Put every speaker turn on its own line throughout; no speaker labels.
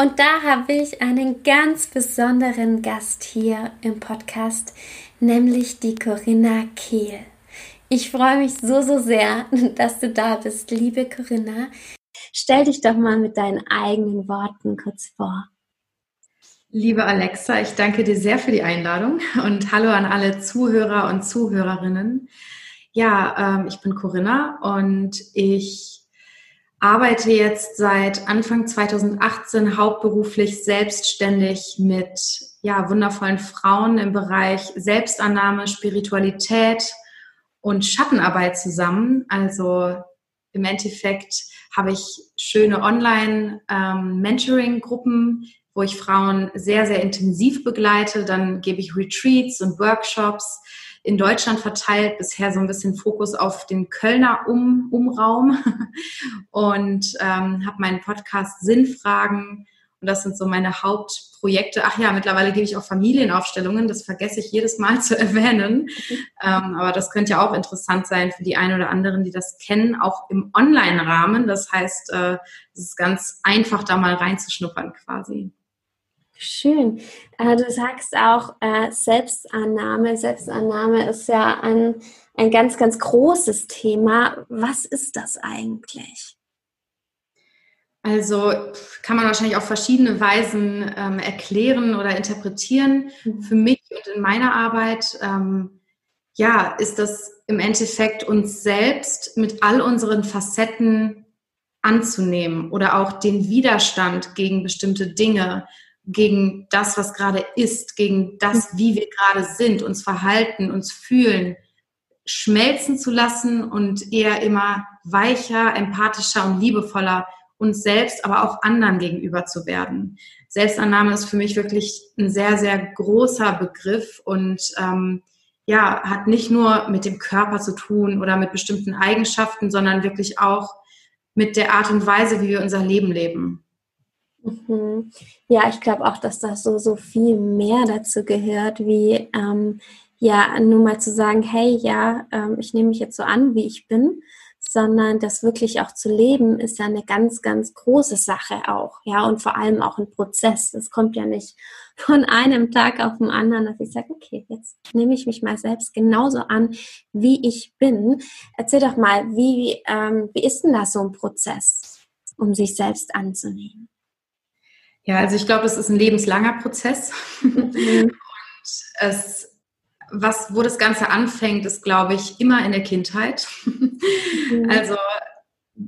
Und da habe ich einen ganz besonderen Gast hier im Podcast, nämlich die Corinna Kehl. Ich freue mich so, so sehr, dass du da bist, liebe Corinna. Stell dich doch mal mit deinen eigenen Worten kurz vor.
Liebe Alexa, ich danke dir sehr für die Einladung und hallo an alle Zuhörer und Zuhörerinnen. Ja, ähm, ich bin Corinna und ich arbeite jetzt seit Anfang 2018 hauptberuflich selbstständig mit ja, wundervollen Frauen im Bereich Selbstannahme, Spiritualität und Schattenarbeit zusammen. Also im Endeffekt habe ich schöne Online-Mentoring-Gruppen, ähm, wo ich Frauen sehr, sehr intensiv begleite. Dann gebe ich Retreats und Workshops in Deutschland verteilt, bisher so ein bisschen Fokus auf den Kölner um Umraum und ähm, habe meinen Podcast Sinnfragen und das sind so meine Hauptprojekte. Ach ja, mittlerweile gebe ich auch Familienaufstellungen. Das vergesse ich jedes Mal zu erwähnen. Ähm, aber das könnte ja auch interessant sein für die einen oder anderen, die das kennen, auch im Online-Rahmen. Das heißt, äh, es ist ganz einfach, da mal reinzuschnuppern quasi.
Schön. Äh, du sagst auch äh, Selbstannahme. Selbstannahme ist ja ein, ein ganz, ganz großes Thema. Was ist das eigentlich?
Also kann man wahrscheinlich auf verschiedene Weisen ähm, erklären oder interpretieren. Mhm. Für mich und in meiner Arbeit, ähm, ja, ist das im Endeffekt uns selbst mit all unseren Facetten anzunehmen oder auch den Widerstand gegen bestimmte Dinge gegen das, was gerade ist, gegen das, wie wir gerade sind, uns verhalten, uns fühlen, schmelzen zu lassen und eher immer weicher, empathischer und liebevoller uns selbst, aber auch anderen gegenüber zu werden. Selbstannahme ist für mich wirklich ein sehr, sehr großer Begriff und ähm, ja, hat nicht nur mit dem Körper zu tun oder mit bestimmten Eigenschaften, sondern wirklich auch mit der Art und Weise, wie wir unser Leben leben.
Mhm. Ja, ich glaube auch, dass das so, so viel mehr dazu gehört, wie ähm, ja, nur mal zu sagen, hey, ja, ähm, ich nehme mich jetzt so an, wie ich bin, sondern das wirklich auch zu leben, ist ja eine ganz, ganz große Sache auch, ja, und vor allem auch ein Prozess. Es kommt ja nicht von einem Tag auf den anderen, dass ich sage, okay, jetzt nehme ich mich mal selbst genauso an, wie ich bin. Erzähl doch mal, wie, ähm, wie ist denn da so ein Prozess, um sich selbst anzunehmen?
Ja, also ich glaube, es ist ein lebenslanger Prozess. Mhm. Und es, was, wo das Ganze anfängt, ist, glaube ich, immer in der Kindheit. Mhm. Also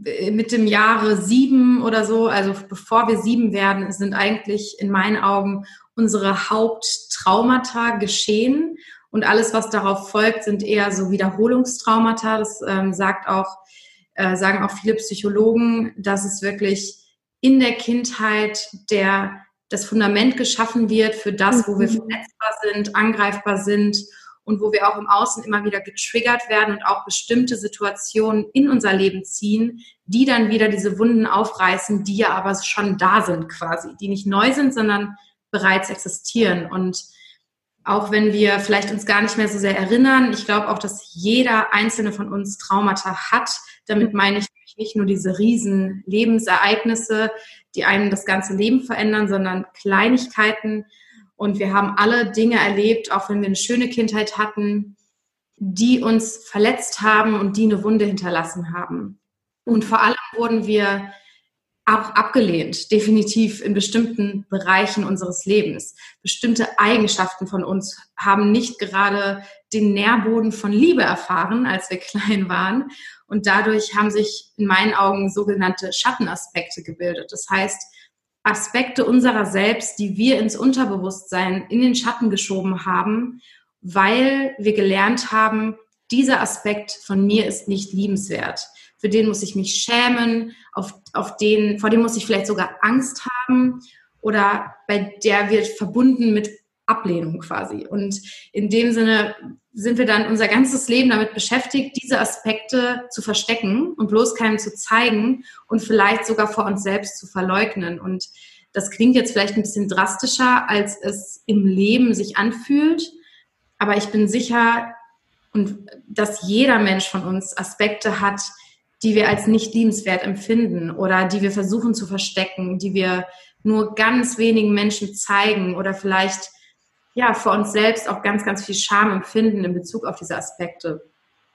äh, mit dem Jahre sieben oder so, also bevor wir sieben werden, sind eigentlich in meinen Augen unsere Haupttraumata geschehen. Und alles, was darauf folgt, sind eher so Wiederholungstraumata. Das ähm, sagt auch, äh, sagen auch viele Psychologen, dass es wirklich in der Kindheit der, das Fundament geschaffen wird für das, wo wir mhm. verletzbar sind, angreifbar sind und wo wir auch im Außen immer wieder getriggert werden und auch bestimmte Situationen in unser Leben ziehen, die dann wieder diese Wunden aufreißen, die ja aber schon da sind quasi, die nicht neu sind, sondern bereits existieren. Und auch wenn wir vielleicht uns gar nicht mehr so sehr erinnern, ich glaube auch, dass jeder einzelne von uns Traumata hat. Damit meine ich nicht nur diese riesen Lebensereignisse, die einem das ganze Leben verändern, sondern Kleinigkeiten. Und wir haben alle Dinge erlebt, auch wenn wir eine schöne Kindheit hatten, die uns verletzt haben und die eine Wunde hinterlassen haben. Und vor allem wurden wir auch abgelehnt, definitiv in bestimmten Bereichen unseres Lebens. Bestimmte Eigenschaften von uns haben nicht gerade den Nährboden von Liebe erfahren, als wir klein waren. Und dadurch haben sich in meinen Augen sogenannte Schattenaspekte gebildet. Das heißt, Aspekte unserer selbst, die wir ins Unterbewusstsein in den Schatten geschoben haben, weil wir gelernt haben, dieser Aspekt von mir ist nicht liebenswert für den muss ich mich schämen, auf, auf den, vor dem muss ich vielleicht sogar Angst haben. oder bei der wird verbunden mit Ablehnung quasi. Und in dem Sinne sind wir dann unser ganzes Leben damit beschäftigt, diese Aspekte zu verstecken und bloß keinem zu zeigen und vielleicht sogar vor uns selbst zu verleugnen. Und das klingt jetzt vielleicht ein bisschen drastischer, als es im Leben sich anfühlt. Aber ich bin sicher, und dass jeder Mensch von uns Aspekte hat, die wir als nicht liebenswert empfinden oder die wir versuchen zu verstecken, die wir nur ganz wenigen Menschen zeigen oder vielleicht ja vor uns selbst auch ganz, ganz viel Scham empfinden in Bezug auf diese Aspekte.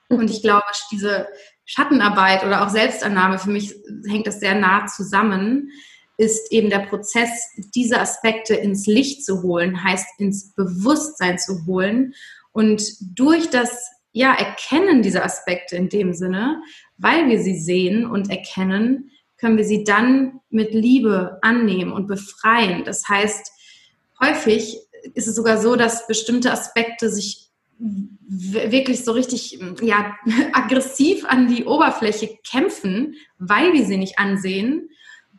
Und ich glaube, diese Schattenarbeit oder auch Selbstannahme, für mich hängt das sehr nah zusammen, ist eben der Prozess, diese Aspekte ins Licht zu holen, heißt ins Bewusstsein zu holen. Und durch das ja, Erkennen dieser Aspekte in dem Sinne, weil wir sie sehen und erkennen, können wir sie dann mit Liebe annehmen und befreien. Das heißt, häufig ist es sogar so, dass bestimmte Aspekte sich wirklich so richtig ja, aggressiv an die Oberfläche kämpfen, weil wir sie nicht ansehen.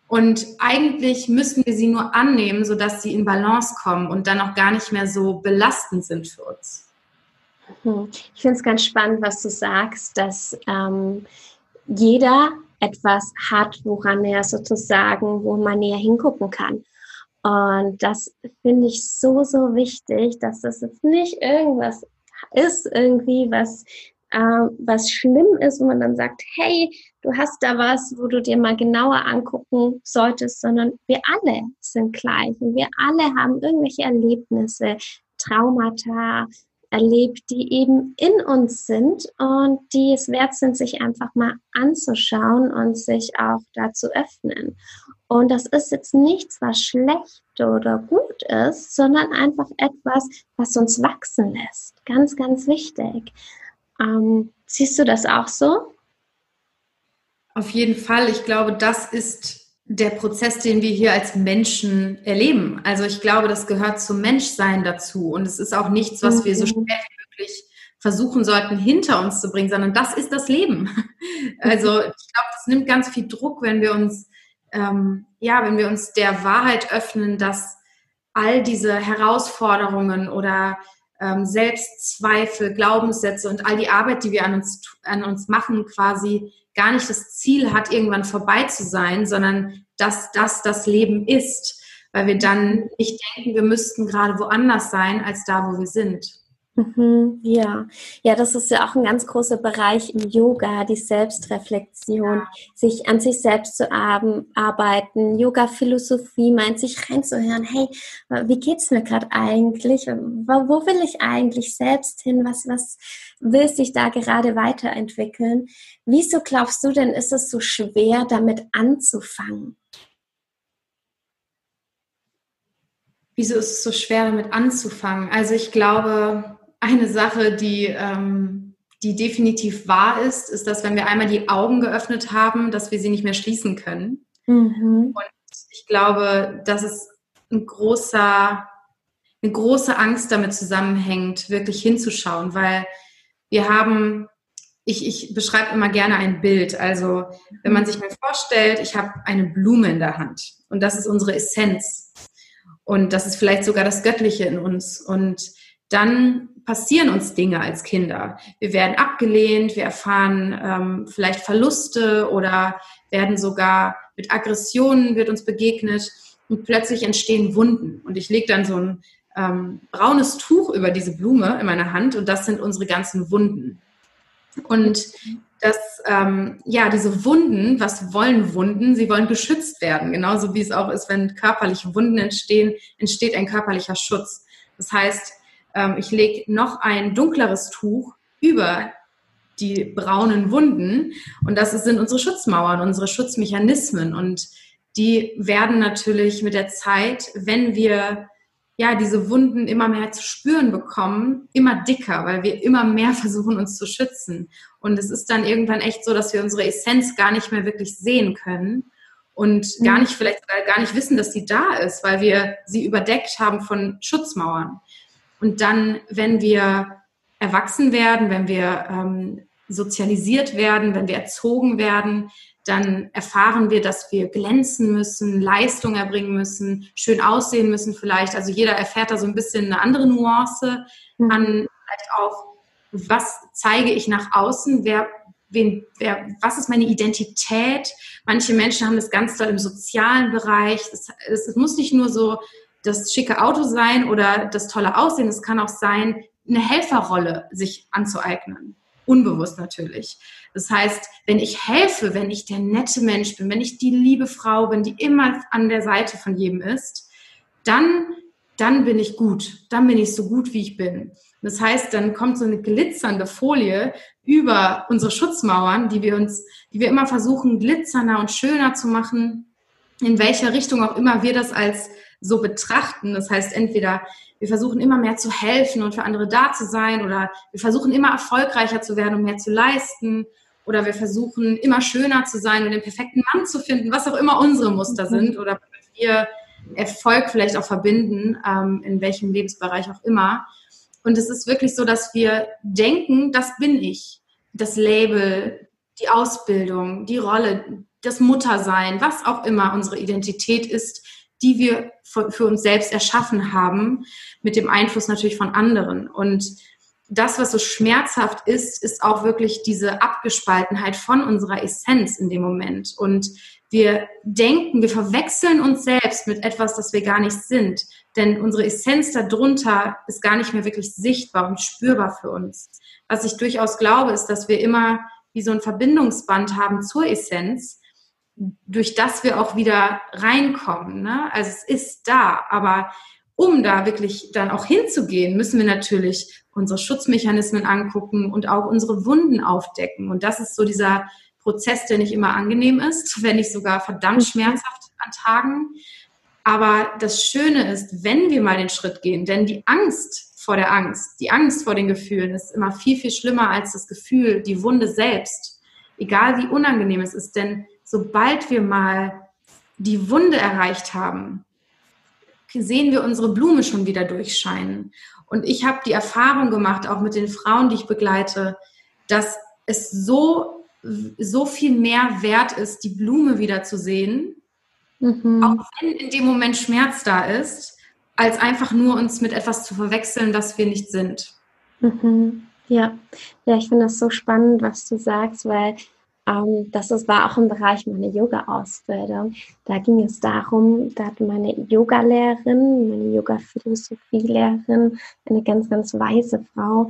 Und eigentlich müssen wir sie nur annehmen, sodass sie in Balance kommen und dann auch gar nicht mehr so belastend sind für uns.
Hm. Ich finde es ganz spannend, was du sagst, dass ähm, jeder etwas hat, woran er sozusagen, wo man näher hingucken kann. Und das finde ich so, so wichtig, dass das jetzt nicht irgendwas ist, irgendwie, was, äh, was schlimm ist, wo man dann sagt, hey, du hast da was, wo du dir mal genauer angucken solltest, sondern wir alle sind gleich und wir alle haben irgendwelche Erlebnisse, Traumata, erlebt, die eben in uns sind und die es wert sind, sich einfach mal anzuschauen und sich auch da zu öffnen. Und das ist jetzt nichts, was schlecht oder gut ist, sondern einfach etwas, was uns wachsen lässt. Ganz, ganz wichtig. Ähm, siehst du das auch so?
Auf jeden Fall. Ich glaube, das ist der Prozess, den wir hier als Menschen erleben. Also ich glaube, das gehört zum Menschsein dazu. Und es ist auch nichts, was wir so mhm. schnell wie möglich versuchen sollten, hinter uns zu bringen, sondern das ist das Leben. Also ich glaube, das nimmt ganz viel Druck, wenn wir uns, ähm, ja, wenn wir uns der Wahrheit öffnen, dass all diese Herausforderungen oder ähm, Selbstzweifel, Glaubenssätze und all die Arbeit, die wir an uns, an uns machen, quasi gar nicht das Ziel hat, irgendwann vorbei zu sein, sondern dass das das Leben ist, weil wir dann nicht denken, wir müssten gerade woanders sein als da, wo wir sind.
Mhm, ja, ja, das ist ja auch ein ganz großer Bereich im Yoga, die Selbstreflexion, ja. sich an sich selbst zu arbeiten. Yoga-Philosophie meint, sich reinzuhören, hey, wie geht's mir gerade eigentlich? Wo will ich eigentlich selbst hin? Was, was will sich da gerade weiterentwickeln? Wieso glaubst du denn, ist es so schwer, damit anzufangen?
Wieso ist es so schwer, damit anzufangen? Also ich glaube, eine Sache, die, ähm, die definitiv wahr ist, ist, dass wenn wir einmal die Augen geöffnet haben, dass wir sie nicht mehr schließen können. Mhm. Und ich glaube, dass es ein großer, eine große Angst damit zusammenhängt, wirklich hinzuschauen, weil wir haben, ich, ich beschreibe immer gerne ein Bild. Also wenn man sich mal vorstellt, ich habe eine Blume in der Hand und das ist unsere Essenz. Und das ist vielleicht sogar das Göttliche in uns. Und dann passieren uns Dinge als Kinder. Wir werden abgelehnt, wir erfahren ähm, vielleicht Verluste oder werden sogar mit Aggressionen wird uns begegnet und plötzlich entstehen Wunden. Und ich lege dann so ein ähm, braunes Tuch über diese Blume in meiner Hand und das sind unsere ganzen Wunden. Und das, ähm, ja, diese Wunden, was wollen Wunden? Sie wollen geschützt werden. Genauso wie es auch ist, wenn körperliche Wunden entstehen, entsteht ein körperlicher Schutz. Das heißt, ähm, ich lege noch ein dunkleres Tuch über die braunen Wunden und das sind unsere Schutzmauern, unsere Schutzmechanismen und die werden natürlich mit der Zeit, wenn wir ja diese Wunden immer mehr zu spüren bekommen, immer dicker, weil wir immer mehr versuchen uns zu schützen und es ist dann irgendwann echt so, dass wir unsere Essenz gar nicht mehr wirklich sehen können und gar mhm. nicht vielleicht gar nicht wissen, dass sie da ist, weil wir sie überdeckt haben von Schutzmauern. Und dann, wenn wir erwachsen werden, wenn wir ähm, sozialisiert werden, wenn wir erzogen werden, dann erfahren wir, dass wir glänzen müssen, Leistung erbringen müssen, schön aussehen müssen vielleicht. Also jeder erfährt da so ein bisschen eine andere Nuance mhm. an vielleicht auch, was zeige ich nach außen, wer, wen, wer, was ist meine Identität. Manche Menschen haben das ganz doll im sozialen Bereich. Es muss nicht nur so das schicke Auto sein oder das tolle Aussehen, es kann auch sein, eine Helferrolle sich anzueignen. Unbewusst natürlich. Das heißt, wenn ich helfe, wenn ich der nette Mensch bin, wenn ich die liebe Frau bin, die immer an der Seite von jedem ist, dann, dann bin ich gut. Dann bin ich so gut, wie ich bin. Das heißt, dann kommt so eine glitzernde Folie über unsere Schutzmauern, die wir uns, die wir immer versuchen, glitzernder und schöner zu machen, in welcher Richtung auch immer wir das als so betrachten. Das heißt, entweder wir versuchen immer mehr zu helfen und für andere da zu sein oder wir versuchen immer erfolgreicher zu werden und mehr zu leisten oder wir versuchen immer schöner zu sein und den perfekten Mann zu finden, was auch immer unsere Muster mhm. sind oder wir Erfolg vielleicht auch verbinden, ähm, in welchem Lebensbereich auch immer. Und es ist wirklich so, dass wir denken, das bin ich. Das Label, die Ausbildung, die Rolle, das Muttersein, was auch immer unsere Identität ist, die wir für uns selbst erschaffen haben, mit dem Einfluss natürlich von anderen. Und das, was so schmerzhaft ist, ist auch wirklich diese Abgespaltenheit von unserer Essenz in dem Moment. Und wir denken, wir verwechseln uns selbst mit etwas, das wir gar nicht sind. Denn unsere Essenz darunter ist gar nicht mehr wirklich sichtbar und spürbar für uns. Was ich durchaus glaube, ist, dass wir immer wie so ein Verbindungsband haben zur Essenz, durch das wir auch wieder reinkommen. Ne? Also es ist da, aber um da wirklich dann auch hinzugehen, müssen wir natürlich unsere Schutzmechanismen angucken und auch unsere Wunden aufdecken. Und das ist so dieser Prozess, der nicht immer angenehm ist, wenn nicht sogar verdammt mhm. schmerzhaft an Tagen. Aber das Schöne ist, wenn wir mal den Schritt gehen, denn die Angst vor der Angst, die Angst vor den Gefühlen ist immer viel, viel schlimmer als das Gefühl, die Wunde selbst. Egal wie unangenehm es ist, denn sobald wir mal die Wunde erreicht haben, sehen wir unsere Blume schon wieder durchscheinen. Und ich habe die Erfahrung gemacht, auch mit den Frauen, die ich begleite, dass es so, so viel mehr wert ist, die Blume wieder zu sehen, mhm. auch wenn in dem Moment Schmerz da ist, als einfach nur uns mit etwas zu verwechseln, das wir nicht sind.
Mhm. Ja, ja, ich finde das so spannend, was du sagst, weil ähm, das war auch im Bereich meiner Yoga-Ausbildung. Da ging es darum, da hat meine Yoga-Lehrerin, meine Yoga-Philosophie-Lehrerin, eine ganz, ganz weiße Frau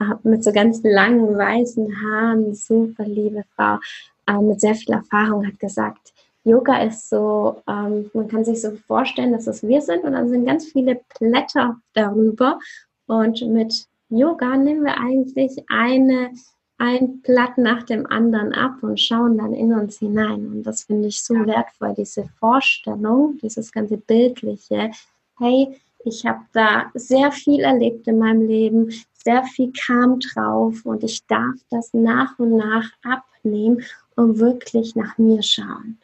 äh, mit so ganz langen weißen Haaren, super liebe Frau, äh, mit sehr viel Erfahrung, hat gesagt, Yoga ist so, ähm, man kann sich so vorstellen, dass es wir sind und dann sind ganz viele Blätter darüber. Und mit Yoga nehmen wir eigentlich eine ein Blatt nach dem anderen ab und schauen dann in uns hinein. Und das finde ich so wertvoll, diese Vorstellung, dieses ganze Bildliche. Hey, ich habe da sehr viel erlebt in meinem Leben, sehr viel kam drauf und ich darf das nach und nach abnehmen und wirklich nach mir schauen.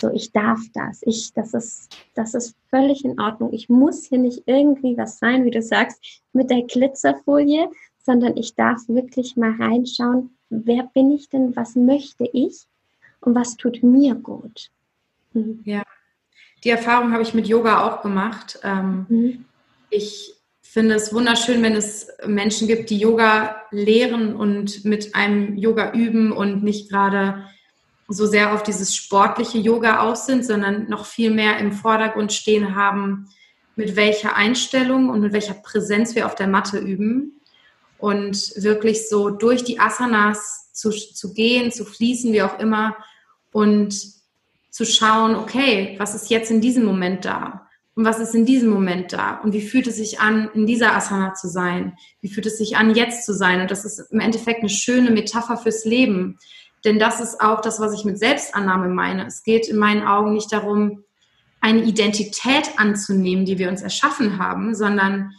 So, ich darf das. Ich, das ist, das ist völlig in Ordnung. Ich muss hier nicht irgendwie was sein, wie du sagst, mit der Glitzerfolie, sondern ich darf wirklich mal reinschauen, wer bin ich denn, was möchte ich und was tut mir gut.
Mhm. Ja, die Erfahrung habe ich mit Yoga auch gemacht. Ähm, mhm. Ich finde es wunderschön, wenn es Menschen gibt, die Yoga lehren und mit einem Yoga üben und nicht gerade so sehr auf dieses sportliche Yoga aus sind, sondern noch viel mehr im Vordergrund stehen haben, mit welcher Einstellung und mit welcher Präsenz wir auf der Matte üben und wirklich so durch die Asanas zu, zu gehen, zu fließen, wie auch immer und zu schauen, okay, was ist jetzt in diesem Moment da? Und was ist in diesem Moment da? Und wie fühlt es sich an, in dieser Asana zu sein? Wie fühlt es sich an, jetzt zu sein? Und das ist im Endeffekt eine schöne Metapher fürs Leben. Denn das ist auch das, was ich mit Selbstannahme meine. Es geht in meinen Augen nicht darum, eine Identität anzunehmen, die wir uns erschaffen haben, sondern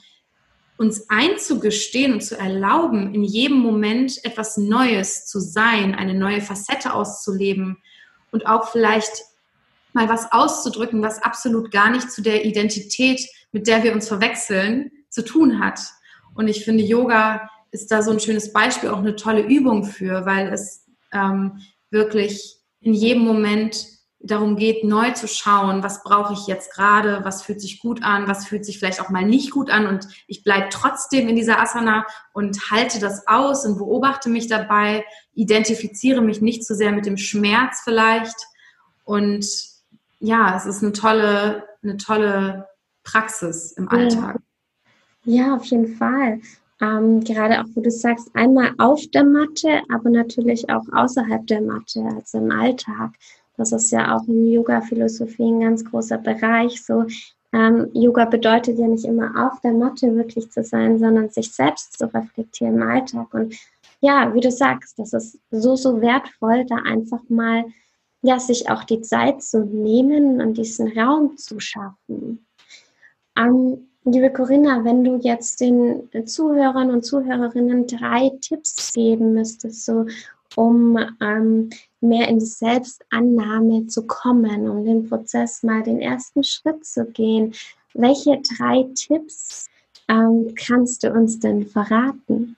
uns einzugestehen und zu erlauben, in jedem Moment etwas Neues zu sein, eine neue Facette auszuleben und auch vielleicht mal was auszudrücken, was absolut gar nicht zu der Identität, mit der wir uns verwechseln, zu tun hat. Und ich finde, Yoga ist da so ein schönes Beispiel, auch eine tolle Übung für, weil es ähm, wirklich in jedem Moment darum geht, neu zu schauen, was brauche ich jetzt gerade, was fühlt sich gut an, was fühlt sich vielleicht auch mal nicht gut an und ich bleibe trotzdem in dieser Asana und halte das aus und beobachte mich dabei, identifiziere mich nicht zu sehr mit dem Schmerz vielleicht und ja, es ist eine tolle, eine tolle Praxis im Alltag.
Ja, ja auf jeden Fall. Ähm, gerade auch, wo du sagst, einmal auf der Matte, aber natürlich auch außerhalb der Matte, also im Alltag. Das ist ja auch in Yoga-Philosophie ein ganz großer Bereich. So, ähm, Yoga bedeutet ja nicht immer auf der Matte wirklich zu sein, sondern sich selbst zu reflektieren im Alltag. Und ja, wie du sagst, das ist so, so wertvoll, da einfach mal, ja, sich auch die Zeit zu nehmen und diesen Raum zu schaffen. Ähm, liebe Corinna, wenn du jetzt den Zuhörern und Zuhörerinnen drei Tipps geben müsstest, so um ähm, mehr in die Selbstannahme zu kommen, um den Prozess mal den ersten Schritt zu gehen. Welche drei Tipps ähm, kannst du uns denn verraten?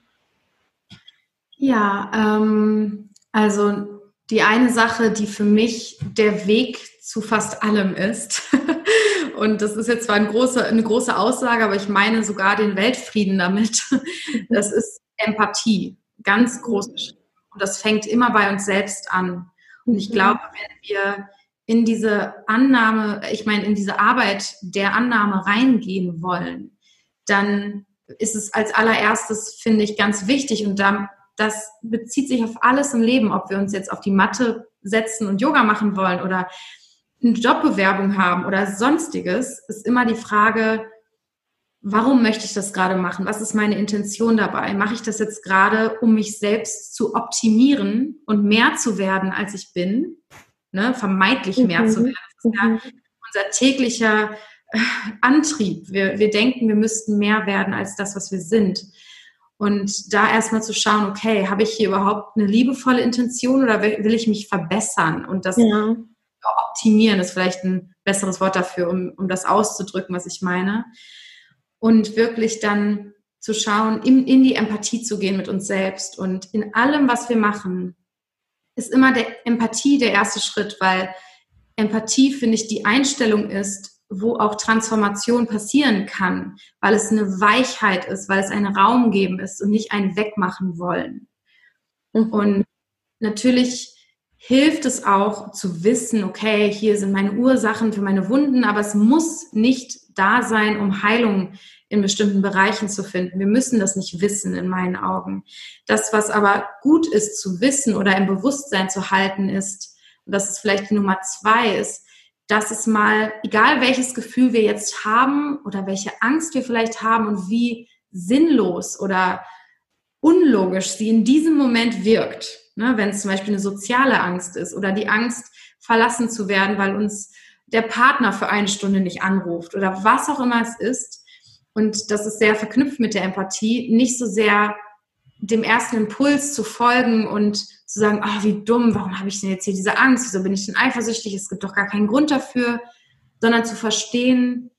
Ja, ähm, also die eine Sache, die für mich der Weg zu fast allem ist, und das ist jetzt zwar eine große, eine große Aussage, aber ich meine sogar den Weltfrieden damit, das ist Empathie. Ganz große Schritt und das fängt immer bei uns selbst an. Und ich mhm. glaube, wenn wir in diese Annahme, ich meine, in diese Arbeit der Annahme reingehen wollen, dann ist es als allererstes, finde ich, ganz wichtig und da, das bezieht sich auf alles im Leben, ob wir uns jetzt auf die Matte setzen und Yoga machen wollen oder eine Jobbewerbung haben oder sonstiges, ist immer die Frage, warum möchte ich das gerade machen? Was ist meine Intention dabei? Mache ich das jetzt gerade, um mich selbst zu optimieren und mehr zu werden, als ich bin? Ne? Vermeintlich mehr mhm. zu werden. Das ist ja mhm. unser täglicher äh, Antrieb. Wir, wir denken, wir müssten mehr werden als das, was wir sind. Und da erstmal zu schauen, okay, habe ich hier überhaupt eine liebevolle Intention oder will ich mich verbessern? Und das ja. optimieren ist vielleicht ein besseres Wort dafür, um, um das auszudrücken, was ich meine und wirklich dann zu schauen, in, in die Empathie zu gehen mit uns selbst und in allem, was wir machen, ist immer der Empathie der erste Schritt, weil Empathie, finde ich, die Einstellung ist, wo auch Transformation passieren kann, weil es eine Weichheit ist, weil es einen Raum geben ist und nicht ein Wegmachen wollen. Mhm. Und natürlich hilft es auch zu wissen, okay, hier sind meine Ursachen für meine Wunden, aber es muss nicht da sein, um Heilung in bestimmten Bereichen zu finden. Wir müssen das nicht wissen, in meinen Augen. Das, was aber gut ist zu wissen oder im Bewusstsein zu halten, ist, und das ist vielleicht die Nummer zwei, ist, dass es mal, egal welches Gefühl wir jetzt haben oder welche Angst wir vielleicht haben und wie sinnlos oder unlogisch sie in diesem Moment wirkt, ne, wenn es zum Beispiel eine soziale Angst ist oder die Angst, verlassen zu werden, weil uns der Partner für eine Stunde nicht anruft oder was auch immer es ist. Und das ist sehr verknüpft mit der Empathie, nicht so sehr dem ersten Impuls zu folgen und zu sagen, oh, wie dumm, warum habe ich denn jetzt hier diese Angst, wieso bin ich denn eifersüchtig, es gibt doch gar keinen Grund dafür, sondern zu verstehen,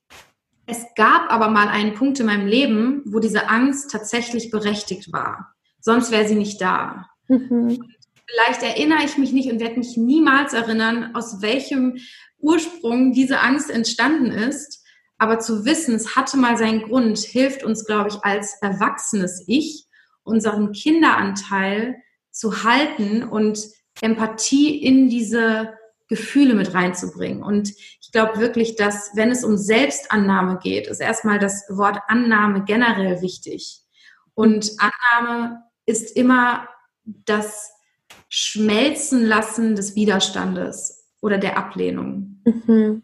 es gab aber mal einen Punkt in meinem Leben, wo diese Angst tatsächlich berechtigt war. Sonst wäre sie nicht da. Mhm. Vielleicht erinnere ich mich nicht und werde mich niemals erinnern, aus welchem Ursprung diese Angst entstanden ist. Aber zu wissen, es hatte mal seinen Grund, hilft uns, glaube ich, als erwachsenes Ich, unseren Kinderanteil zu halten und Empathie in diese Gefühle mit reinzubringen. Und ich glaube wirklich, dass wenn es um Selbstannahme geht, ist erstmal das Wort Annahme generell wichtig. Und Annahme ist immer das Schmelzen lassen des Widerstandes oder der Ablehnung. Mhm.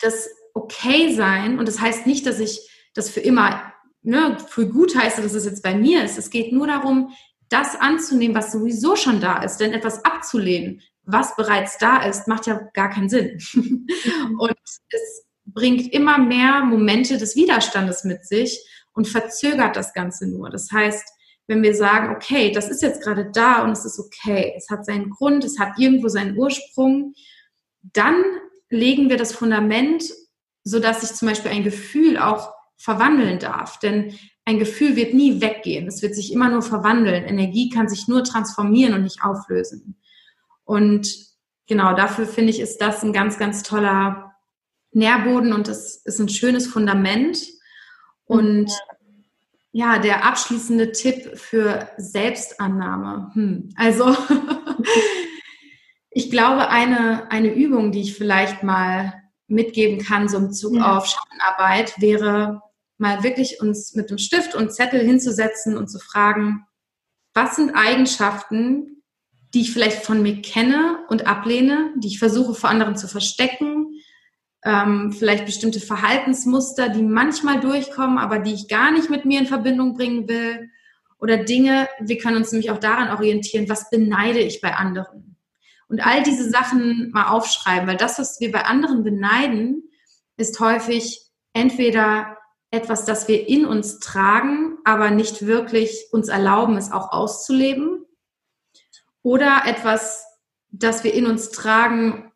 Das okay sein, und das heißt nicht, dass ich das für immer ne, für gut heiße, dass es jetzt bei mir ist. Es geht nur darum, das anzunehmen, was sowieso schon da ist. Denn etwas abzulehnen, was bereits da ist, macht ja gar keinen Sinn. Mhm. und es bringt immer mehr Momente des Widerstandes mit sich und verzögert das Ganze nur. Das heißt, wenn wir sagen, okay, das ist jetzt gerade da und es ist okay, es hat seinen Grund, es hat irgendwo seinen Ursprung, dann legen wir das Fundament, sodass sich zum Beispiel ein Gefühl auch verwandeln darf. Denn ein Gefühl wird nie weggehen. Es wird sich immer nur verwandeln. Energie kann sich nur transformieren und nicht auflösen. Und genau, dafür finde ich, ist das ein ganz, ganz toller Nährboden und das ist ein schönes Fundament. Und ja, der abschließende Tipp für Selbstannahme. Hm. Also, ich glaube, eine, eine Übung, die ich vielleicht mal mitgeben kann, so im Zug ja. auf Schattenarbeit, wäre mal wirklich uns mit dem Stift und Zettel hinzusetzen und zu fragen, was sind Eigenschaften, die ich vielleicht von mir kenne und ablehne, die ich versuche vor anderen zu verstecken, ähm, vielleicht bestimmte Verhaltensmuster, die manchmal durchkommen, aber die ich gar nicht mit mir in Verbindung bringen will. Oder Dinge, wir können uns nämlich auch daran orientieren, was beneide ich bei anderen. Und all diese Sachen mal aufschreiben, weil das, was wir bei anderen beneiden, ist häufig entweder etwas, das wir in uns tragen, aber nicht wirklich uns erlauben, es auch auszuleben. Oder etwas, das wir in uns tragen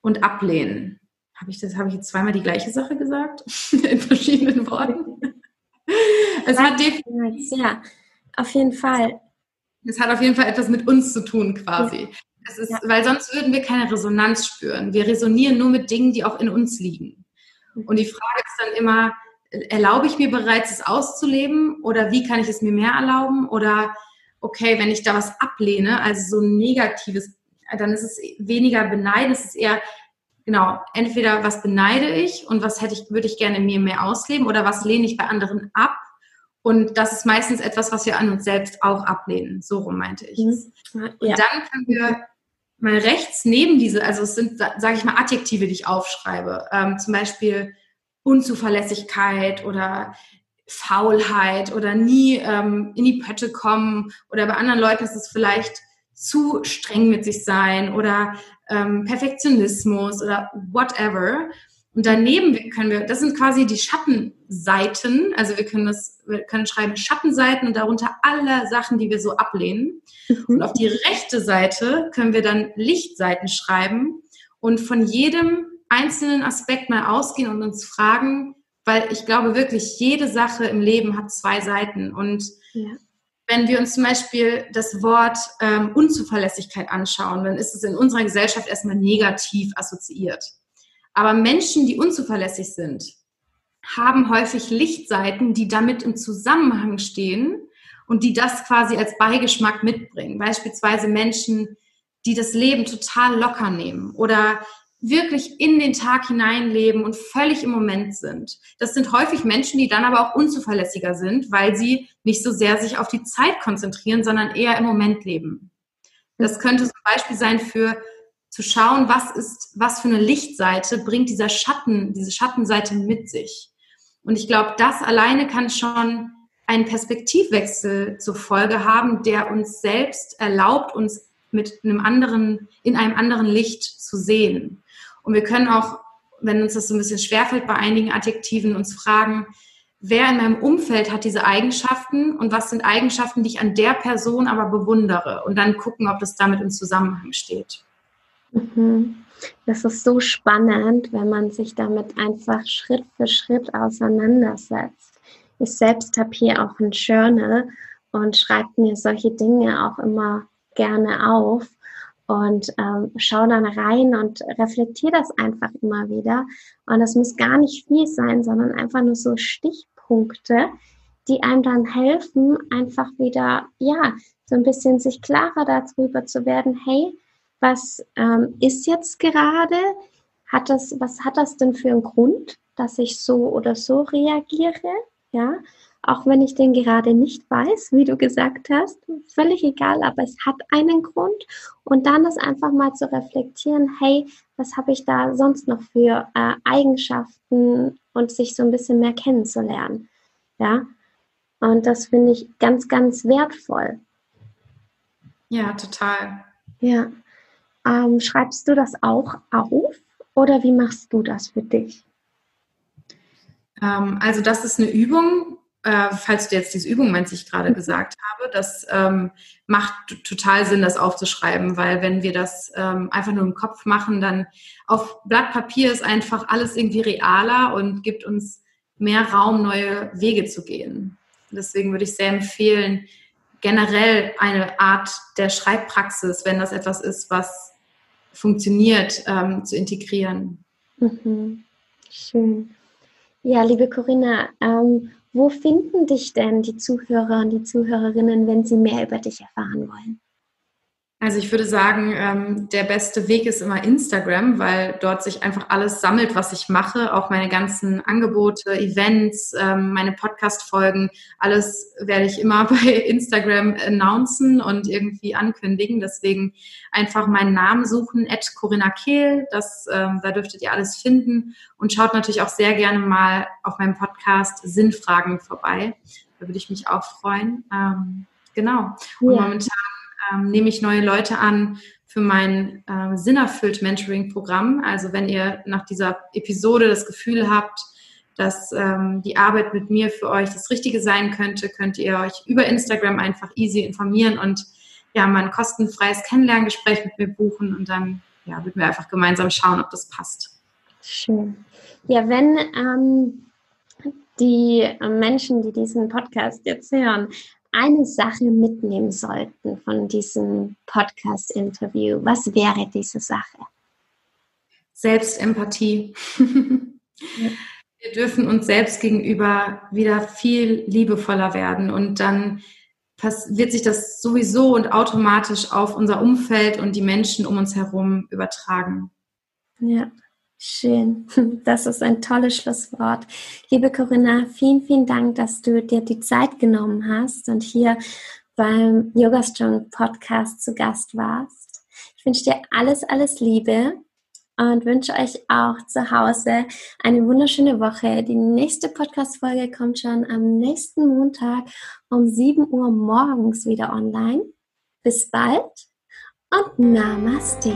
und ablehnen. Habe ich das, habe ich jetzt zweimal die gleiche Sache gesagt? in verschiedenen Worten.
Es hat definitiv. Ja, auf jeden Fall.
Es hat auf jeden Fall etwas mit uns zu tun, quasi. Es ist, ja. Weil sonst würden wir keine Resonanz spüren. Wir resonieren nur mit Dingen, die auch in uns liegen. Und die Frage ist dann immer, erlaube ich mir bereits, es auszuleben oder wie kann ich es mir mehr erlauben? Oder okay, wenn ich da was ablehne, also so ein negatives, dann ist es weniger beneiden, es ist eher, genau, entweder was beneide ich und was hätte ich, würde ich gerne mir mehr ausleben oder was lehne ich bei anderen ab. Und das ist meistens etwas, was wir an uns selbst auch ablehnen. So rum meinte ich es. Mhm. Ja. Und dann können wir mal rechts neben diese, also es sind, sage ich mal, Adjektive, die ich aufschreibe. Ähm, zum Beispiel Unzuverlässigkeit oder Faulheit oder nie ähm, in die Pötte kommen oder bei anderen Leuten ist es vielleicht zu streng mit sich sein oder ähm, Perfektionismus oder whatever. Und daneben können wir, das sind quasi die Schattenseiten, also wir können das, wir können schreiben Schattenseiten und darunter alle Sachen, die wir so ablehnen. Mhm. Und auf die rechte Seite können wir dann Lichtseiten schreiben und von jedem einzelnen Aspekt mal ausgehen und uns fragen, weil ich glaube wirklich, jede Sache im Leben hat zwei Seiten. Und ja. Wenn wir uns zum Beispiel das Wort ähm, Unzuverlässigkeit anschauen, dann ist es in unserer Gesellschaft erstmal negativ assoziiert. Aber Menschen, die unzuverlässig sind, haben häufig Lichtseiten, die damit im Zusammenhang stehen und die das quasi als Beigeschmack mitbringen. Beispielsweise Menschen, die das Leben total locker nehmen oder wirklich in den Tag hineinleben und völlig im Moment sind. Das sind häufig Menschen, die dann aber auch unzuverlässiger sind, weil sie nicht so sehr sich auf die Zeit konzentrieren, sondern eher im Moment leben. Das könnte zum Beispiel sein für zu schauen, was ist, was für eine Lichtseite bringt dieser Schatten, diese Schattenseite mit sich. Und ich glaube, das alleine kann schon einen Perspektivwechsel zur Folge haben, der uns selbst erlaubt, uns mit einem anderen, in einem anderen Licht zu sehen. Und wir können auch, wenn uns das so ein bisschen schwerfällt bei einigen Adjektiven, uns fragen, wer in meinem Umfeld hat diese Eigenschaften und was sind Eigenschaften, die ich an der Person aber bewundere und dann gucken, ob das damit im Zusammenhang steht.
Mhm. Das ist so spannend, wenn man sich damit einfach Schritt für Schritt auseinandersetzt. Ich selbst habe hier auch ein Journal und schreibe mir solche Dinge auch immer gerne auf und ähm, schau dann rein und reflektiere das einfach immer wieder. Und das muss gar nicht viel sein, sondern einfach nur so Stichpunkte, die einem dann helfen, einfach wieder, ja, so ein bisschen sich klarer darüber zu werden, hey, was ähm, ist jetzt gerade? Hat das, was hat das denn für einen Grund, dass ich so oder so reagiere? Ja, auch wenn ich den gerade nicht weiß, wie du gesagt hast, völlig egal, aber es hat einen Grund. Und dann ist einfach mal zu reflektieren, hey, was habe ich da sonst noch für äh, Eigenschaften und sich so ein bisschen mehr kennenzulernen. Ja, und das finde ich ganz, ganz wertvoll.
Ja, total.
Ja. Ähm, schreibst du das auch auf oder wie machst du das für dich?
Ähm, also das ist eine Übung, äh, falls du jetzt diese Übung meinst, die ich gerade gesagt habe, das ähm, macht total Sinn, das aufzuschreiben, weil wenn wir das ähm, einfach nur im Kopf machen, dann auf Blatt Papier ist einfach alles irgendwie realer und gibt uns mehr Raum, neue Wege zu gehen. Deswegen würde ich sehr empfehlen, generell eine Art der Schreibpraxis, wenn das etwas ist, was funktioniert, ähm, zu integrieren.
Mhm. Schön. Ja, liebe Corinna, ähm, wo finden dich denn die Zuhörer und die Zuhörerinnen, wenn sie mehr über dich erfahren wollen?
Also ich würde sagen, ähm, der beste Weg ist immer Instagram, weil dort sich einfach alles sammelt, was ich mache, auch meine ganzen Angebote, Events, ähm, meine Podcast-Folgen, alles werde ich immer bei Instagram announcen und irgendwie ankündigen. Deswegen einfach meinen Namen suchen, at Corinna Kehl, das, ähm, da dürftet ihr alles finden und schaut natürlich auch sehr gerne mal auf meinem Podcast Sinnfragen vorbei. Da würde ich mich auch freuen. Ähm, genau. Und ja. momentan ähm, nehme ich neue Leute an für mein äh, Sinnerfüllt Mentoring-Programm. Also wenn ihr nach dieser Episode das Gefühl habt, dass ähm, die Arbeit mit mir für euch das Richtige sein könnte, könnt ihr euch über Instagram einfach easy informieren und ja, mal ein kostenfreies Kennenlerngespräch mit mir buchen und dann ja, würden wir einfach gemeinsam schauen, ob das passt.
Schön. Ja, wenn ähm, die Menschen, die diesen Podcast jetzt hören, eine Sache mitnehmen sollten von diesem Podcast-Interview, was wäre diese Sache?
Selbstempathie. ja. Wir dürfen uns selbst gegenüber wieder viel liebevoller werden und dann wird sich das sowieso und automatisch auf unser Umfeld und die Menschen um uns herum übertragen.
Ja, Schön, das ist ein tolles Schlusswort. Liebe Corinna, vielen, vielen Dank, dass du dir die Zeit genommen hast und hier beim Yoga Strong Podcast zu Gast warst. Ich wünsche dir alles, alles Liebe und wünsche euch auch zu Hause eine wunderschöne Woche. Die nächste Podcast-Folge kommt schon am nächsten Montag um 7 Uhr morgens wieder online. Bis bald und Namaste.